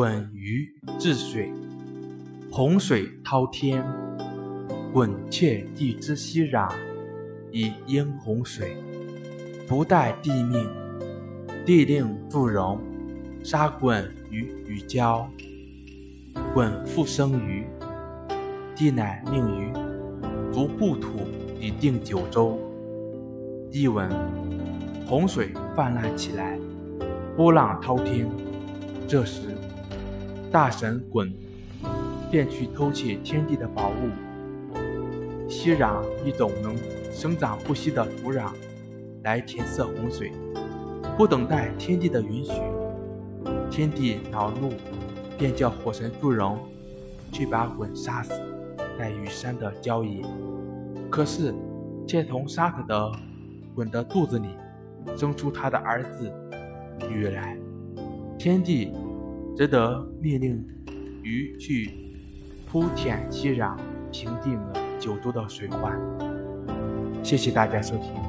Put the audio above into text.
鲧鱼治水，洪水滔天，鲧窃地之熙壤，以应洪水。不待地命，地令祝融，杀鲧于鱼礁。鲧复生于，帝乃命于逐故土以定九州。译文：洪水泛滥起来，波浪滔天，这时。大神鲧便去偷窃天地的宝物，熙壤一种能生长不息的土壤，来填塞洪水。不等待天地的允许，天地恼怒，便叫火神祝融去把鲧杀死在羽山的郊野。可是，却从杀死的鲧的肚子里生出他的儿子禹来。天地。只得命令鱼去铺填熙壤，平定了九州的水患。谢谢大家收听。